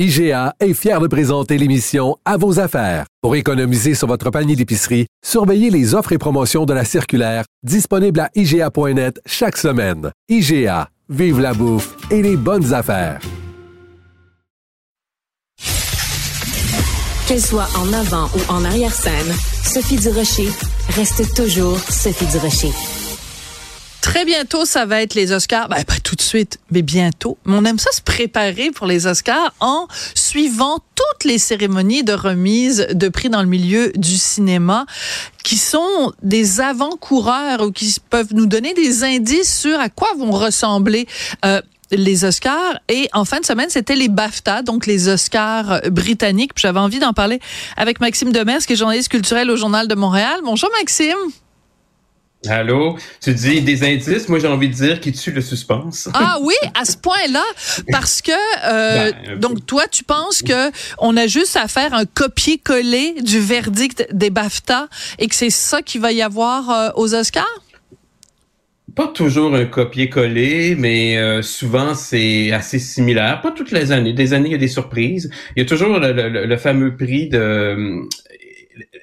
IGA est fier de présenter l'émission À vos affaires. Pour économiser sur votre panier d'épicerie, surveillez les offres et promotions de la circulaire disponible à IGA.net chaque semaine. IGA, vive la bouffe et les bonnes affaires. Qu'elle soit en avant ou en arrière-scène, Sophie Durocher reste toujours Sophie Durocher. Très bientôt, ça va être les Oscars. Ben, pas tout de suite, mais bientôt. Mais on aime ça se préparer pour les Oscars en suivant toutes les cérémonies de remise de prix dans le milieu du cinéma qui sont des avant-coureurs ou qui peuvent nous donner des indices sur à quoi vont ressembler euh, les Oscars et en fin de semaine, c'était les BAFTA, donc les Oscars britanniques. J'avais envie d'en parler avec Maxime Demers, qui est journaliste culturel au Journal de Montréal. Bonjour Maxime. Allô, tu dis des indices, moi j'ai envie de dire qui tue le suspense. Ah oui, à ce point-là, parce que euh, ben, donc toi tu penses que on a juste à faire un copier-coller du verdict des BAFTA et que c'est ça qu'il va y avoir euh, aux Oscars? Pas toujours un copier-coller, mais euh, souvent c'est assez similaire. Pas toutes les années. Des années, il y a des surprises. Il y a toujours le, le fameux prix de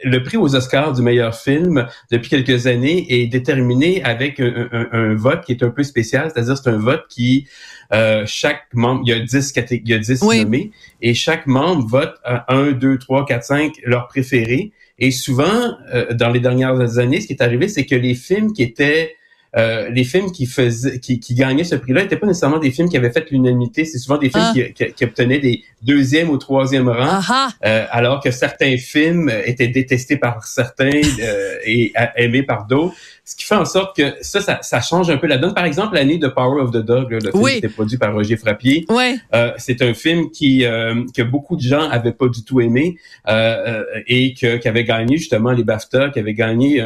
le prix aux Oscars du meilleur film depuis quelques années est déterminé avec un, vote qui est un peu spécial, c'est-à-dire c'est un vote qui euh, chaque membre, il y a 10 il y a 10 nommés et chaque membre vote à 1 2 3 4 5 leur préféré et souvent euh, dans les dernières années ce qui est arrivé c'est que les films qui étaient euh, les films qui faisaient, qui, qui gagnaient ce prix-là n'étaient pas nécessairement des films qui avaient fait l'unanimité. C'est souvent des films ah. qui, qui, obtenaient des deuxième ou troisième rang, euh, alors que certains films étaient détestés par certains euh, et aimés par d'autres. Ce qui fait en sorte que ça, ça, ça, change un peu la donne. Par exemple, l'année de Power of the Dog, le film qui était produit par Roger Frappier, euh, c'est un film qui euh, que beaucoup de gens avaient pas du tout aimé euh, et que, qui avait gagné justement les BAFTA, qui avait gagné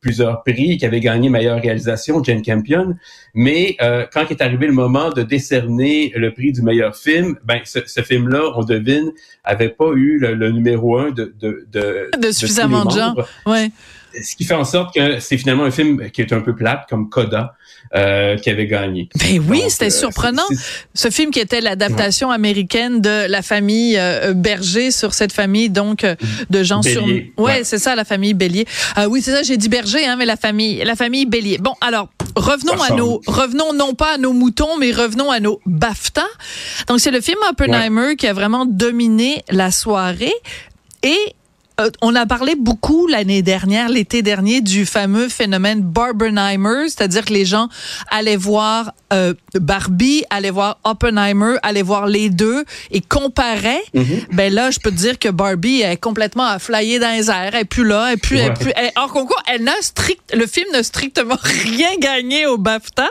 plusieurs prix, qui avait gagné meilleure réalisation, Jane Campion. Mais quand est arrivé le moment de décerner le prix du meilleur film, ben ce, ce film-là, on devine, avait pas eu le, numéro un de de, de, de suffisamment de, gens. Ouais ce qui fait en sorte que c'est finalement un film qui est un peu plate, comme Coda, euh, qui avait gagné. Ben oui, c'était euh, surprenant. Ce film qui était l'adaptation américaine de la famille euh, Berger sur cette famille donc de gens sur. Ouais, ouais. c'est ça, la famille Bélier. Ah oui, c'est ça, j'ai dit Berger, hein, mais la famille, la famille Bélier. Bon, alors revenons à nos, revenons non pas à nos moutons, mais revenons à nos BAFTA. Donc c'est le film Oppenheimer qui a vraiment dominé la soirée et euh, on a parlé beaucoup l'année dernière, l'été dernier, du fameux phénomène Barbenheimer, c'est-à-dire que les gens allaient voir euh, Barbie, allaient voir Oppenheimer, allaient voir les deux et comparaient. Mm-hmm. Ben là, je peux te dire que Barbie est complètement à flyer dans les airs, elle est plus là, elle est plus, elle, plus elle, hors concours, elle n'a strict, le film n'a strictement rien gagné au BAFTA.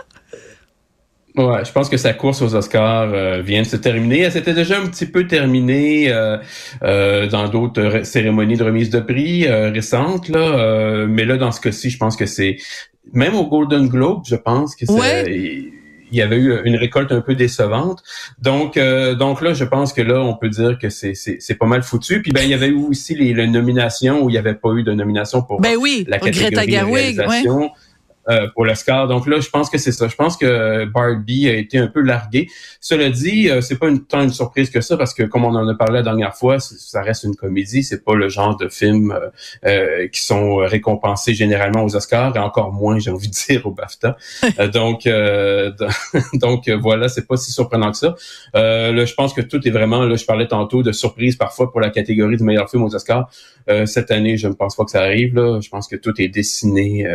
Ouais, je pense que sa course aux Oscars euh, vient de se terminer. Elle s'était déjà un petit peu terminée euh, euh, dans d'autres cérémonies de remise de prix récentes, là. mais là, dans ce cas-ci, je pense que c'est même au Golden Globe, je pense que c'est. Il y avait eu une récolte un peu décevante. Donc, donc là, je pense que là, on peut dire que c'est, c'est, pas mal foutu. Puis ben, il y avait eu aussi les, nominations où il n'y avait pas eu de nomination pour ben oui, la catégorie de réalisation. Euh, pour l'Oscar. Donc là, je pense que c'est ça. Je pense que Barbie a été un peu largué. Cela dit, euh, c'est pas une, tant une surprise que ça parce que comme on en a parlé la dernière fois, ça reste une comédie. C'est pas le genre de film euh, euh, qui sont récompensés généralement aux Oscars et encore moins, j'ai envie de dire, au BAFTA. donc, donc voilà, c'est pas si surprenant que ça. là, je pense que tout est vraiment. Là, je parlais tantôt de surprise parfois pour la catégorie du meilleur film aux Oscars. cette année, je ne pense pas que ça arrive. Là. Je pense que tout est dessiné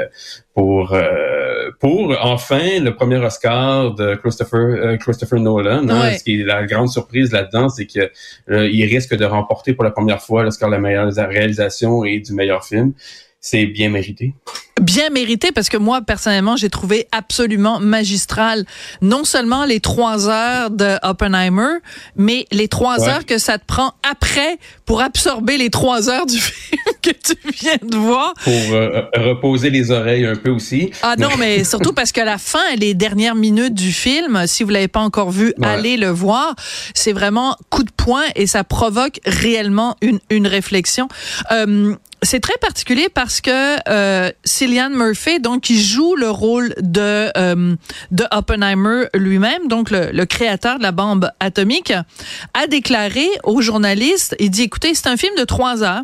pour euh, pour enfin le premier Oscar de Christopher euh, Christopher Nolan. Hein, ce qui est la grande surprise là-dedans, c'est que euh, il risque de remporter pour la première fois l'Oscar de la meilleure réalisation et du meilleur film. C'est bien mérité bien mérité parce que moi personnellement j'ai trouvé absolument magistral non seulement les trois heures de Oppenheimer mais les trois heures que ça te prend après pour absorber les trois heures du film que tu viens de voir. Pour euh, reposer les oreilles un peu aussi. Ah non mais surtout parce que la fin les dernières minutes du film si vous l'avez pas encore vu allez le voir. C'est vraiment coup de poing et ça provoque réellement une une réflexion. Euh, c'est très particulier parce que euh, Cillian Murphy, donc, qui joue le rôle de euh, de Oppenheimer lui-même, donc le, le, créateur de la bombe atomique, a déclaré aux journalistes, il dit, écoutez, c'est un film de trois heures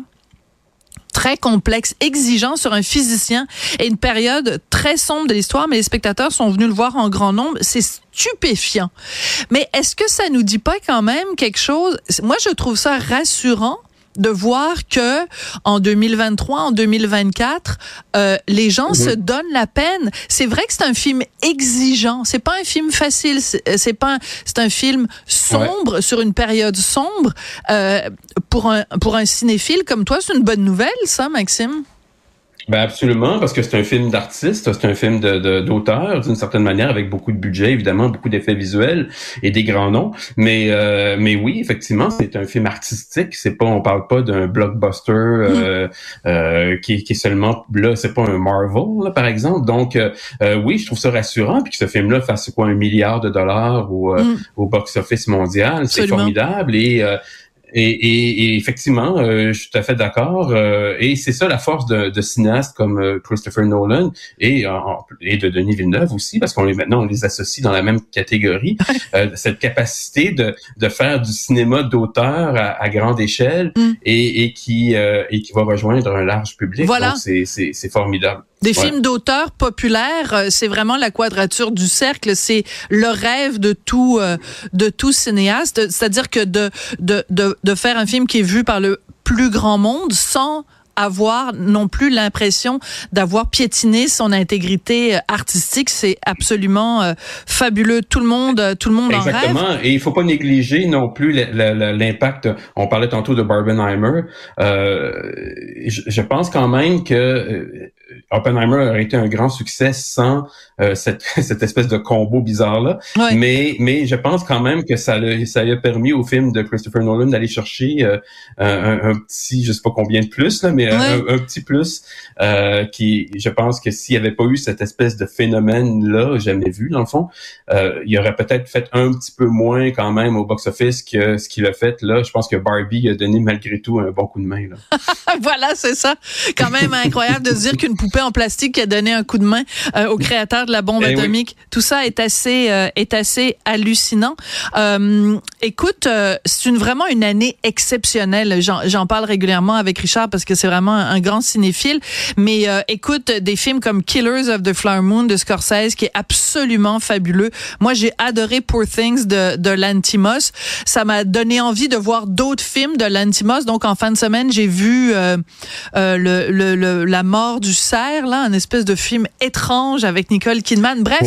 très complexe, exigeant sur un physicien et une période très sombre de l'histoire, mais les spectateurs sont venus le voir en grand nombre. C'est stupéfiant. Mais est-ce que ça nous dit pas quand même quelque chose? Moi, je trouve ça rassurant de voir que en 2023, en 2024, euh, les gens se mhm. donnent la peine. C'est vrai que c'est un film exigeant. C'est pas un film facile. C'est euh, pas. C'est un film sombre sur une période sombre. Euh, pour un pour un cinéphile comme toi, c'est une bonne nouvelle, ça, Maxime? Ben absolument, parce que c'est un film d'artiste, c'est un film de, d'auteur d'une certaine manière, avec beaucoup de budget, évidemment, beaucoup d'effets visuels et des grands noms. Mais euh, mais oui, effectivement, c'est un film artistique. C'est pas, on parle pas d'un blockbuster euh, euh, qui, qui, est seulement là. C'est pas un Marvel, par exemple. Donc oui, je trouve ça rassurant. Puis que ce film-là fasse quoi un milliard de dollars au, mm. au box-office mondial, c'est formidable et et, et, et, effectivement, euh, je suis tout à fait d'accord. Euh, et c'est ça la force de, de cinéastes comme euh, Christopher Nolan et, et de Denis Villeneuve aussi, parce qu'on les maintenant on les associe dans la même catégorie. cette capacité de, de faire du cinéma d'auteur à, à, grande échelle mm. et, et qui et qui va rejoindre un large public. Voilà. C'est formidable. Des films d'auteurs populaires, euh, c'est vraiment la quadrature du cercle. C'est le rêve de tout euh, de tout cinéaste. C'est-à-dire que de, de, de, de faire un film qui est vu par le plus grand monde sans avoir non plus l'impression d'avoir piétiné son intégrité euh, artistique. C'est absolument fabuleux. Tout le monde, tout le monde Exactement. en rêve. Et il faut pas négliger non plus l'impact. On parlait tantôt de Barbenheimer. Euh, je, je, pense quand même que Oppenheimer aurait été un grand succès sans euh, cette, cette espèce de combo bizarre là. Mais mais je pense quand même que ça a, ça a permis au film de Christopher Nolan d'aller chercher euh, un, un, petit je sais pas combien de plus là, mais un, petit plus euh, qui je pense que s'il n'y avait pas eu cette espèce de phénomène là jamais vu dans le fond, euh, il aurait peut-être fait un petit peu moins quand même au box office que ce qu'il a fait là. Je pense que Barbie a donné malgré tout un bon coup de main là. voilà c'est ça. Quand même incroyable de se dire qu'une poupée en plastique a donné un coup de main euh, au créateur de la bombe eh atomique. Tout ça est assez euh, est assez hallucinant. Euh, écoute, c'est une vraiment une année exceptionnelle. J'en parle régulièrement avec Richard parce que c'est vraiment un, grand cinéphile. Mais écoute, des films comme Killers of the Flower Moon de Scorsese qui est absolument fabuleux. Moi, j'ai adoré Poor Things de de Lantimos. Ça m'a donné envie de voir d'autres films de Lantimos. Donc en fin de semaine, j'ai vu le, le, la mort du cerf là, un espèce de film étrange avec Nicole Kidman. Bref,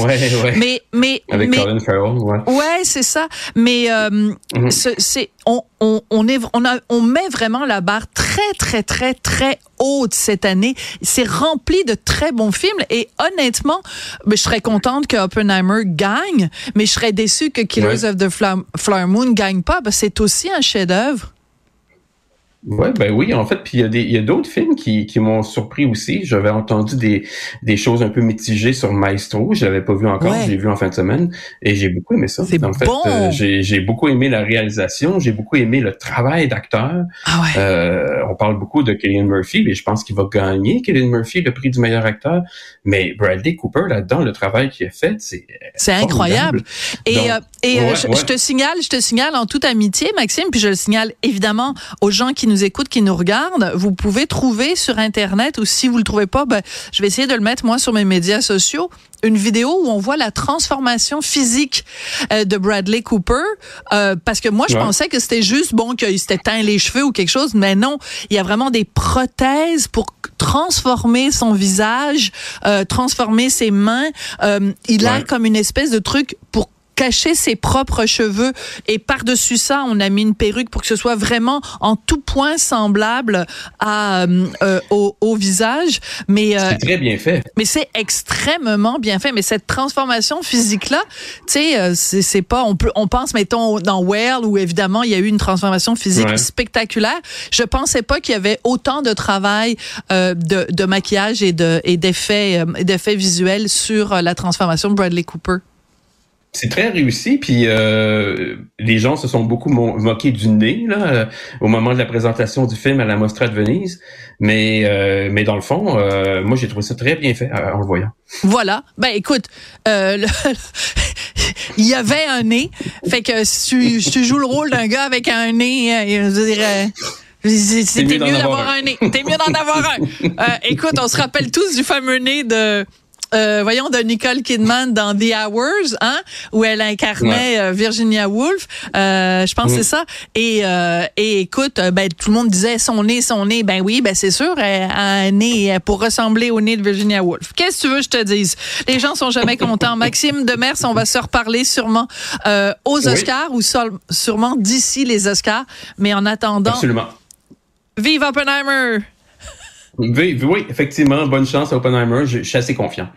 mais mais avec Colin Farrell, ouais. Ouais, c'est ça. Mais euh, mhm. c'est on, on, on, est, on, a, on met vraiment la barre très, très, très, très haute cette année. C'est rempli de très bons films et honnêtement, ben, je serais contente que Oppenheimer gagne, mais je serais déçue que Killers of the Flower Moon gagne pas. Ben, c'est aussi un chef-d'œuvre. Ouais, ben oui, en fait, puis il y a des, il y a d'autres films qui, qui m'ont surpris aussi. J'avais entendu des, des choses un peu mitigées sur Maestro. Je l'avais pas vu encore, j'ai vu en fin de semaine et j'ai beaucoup aimé ça. C'est en fait, euh, j'ai, j'ai beaucoup aimé la réalisation, j'ai beaucoup aimé le travail d'acteur. Ah ouais. euh, on parle beaucoup de Killian Murphy, mais je pense qu'il va gagner Killian Murphy le prix du meilleur acteur. Mais Bradley Cooper là-dedans, le travail qu'il a fait, c'est c'est incroyable. Et euh, et euh, je, je, te signale, je te signale en toute amitié, Maxime, puis je le signale évidemment aux gens qui nous écoutent, qui nous regardent, vous pouvez trouver sur Internet, ou si vous le trouvez pas, ben, je vais essayer de le mettre moi sur mes médias sociaux, une vidéo où on voit la transformation physique euh, de Bradley Cooper. Euh, parce que moi je pensais que c'était juste bon qu'il s'était teint les cheveux ou quelque chose mais non. Il y a vraiment des prothèses pour transformer son visage euh, transformer ses mains. Il a comme une espèce de truc pour cacher ses propres cheveux et par-dessus ça, on a mis une perruque pour que ce soit vraiment en tout point semblable à euh, euh au, au, visage. Mais euh, c'est très bien fait. Mais c'est extrêmement bien fait. Mais cette transformation physique là, tu sais, euh, c'est pas on peut on pense mettons dans Whale où évidemment il y a eu une transformation physique spectaculaire. Je pensais pas qu'il y avait autant de travail euh, de, de maquillage et de et d'effets d'effets visuels sur la transformation de Bradley Cooper. C'est très réussi, puis euh, les gens se sont beaucoup moqués du nez là, euh, au moment de la présentation du film à la Mostra de Venise, mais euh, mais dans le fond, moi j'ai trouvé ça très bien fait en le voyant. Voilà. Ben écoute, il y avait un nez, fait que si tu, joues le rôle d'un gars avec un nez, je dirais. C'était mieux d'avoir un. nez. T'es mieux d'en avoir un. écoute, on se rappelle tous du fameux nez de euh, voyons, de Nicole Kidman dans The Hours, hein, où elle incarnait euh, Virginia Woolf. Euh, je pense que c'est ça. Et, et écoute, ben, tout le monde disait son nez, son nez. Ben oui, ben c'est sûr, elle a un nez pour ressembler au nez de Virginia Woolf. Qu'est-ce que tu veux que je te dise? Les gens sont jamais contents. Maxime Demers, on va se reparler sûrement aux Oscars ou sûrement d'ici les Oscars. Mais en attendant... Absolument. Vive Oppenheimer! Oui, oui, effectivement, bonne chance à Oppenheimer. Je, je suis assez confiant.